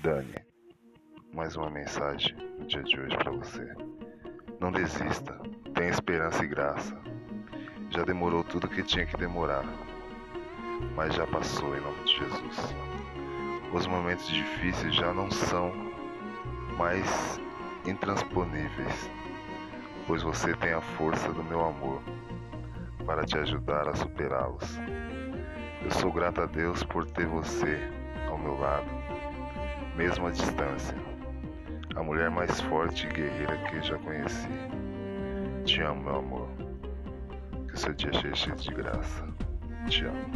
Dani, mais uma mensagem no dia de hoje para você. Não desista, tenha esperança e graça. Já demorou tudo que tinha que demorar, mas já passou em nome de Jesus. Os momentos difíceis já não são mais intransponíveis, pois você tem a força do meu amor para te ajudar a superá-los. Eu sou grato a Deus por ter você ao meu lado, mesmo à distância. A mulher mais forte e guerreira que já conheci. Te amo, meu amor. Que o seu dia seja cheio de graça. Te amo.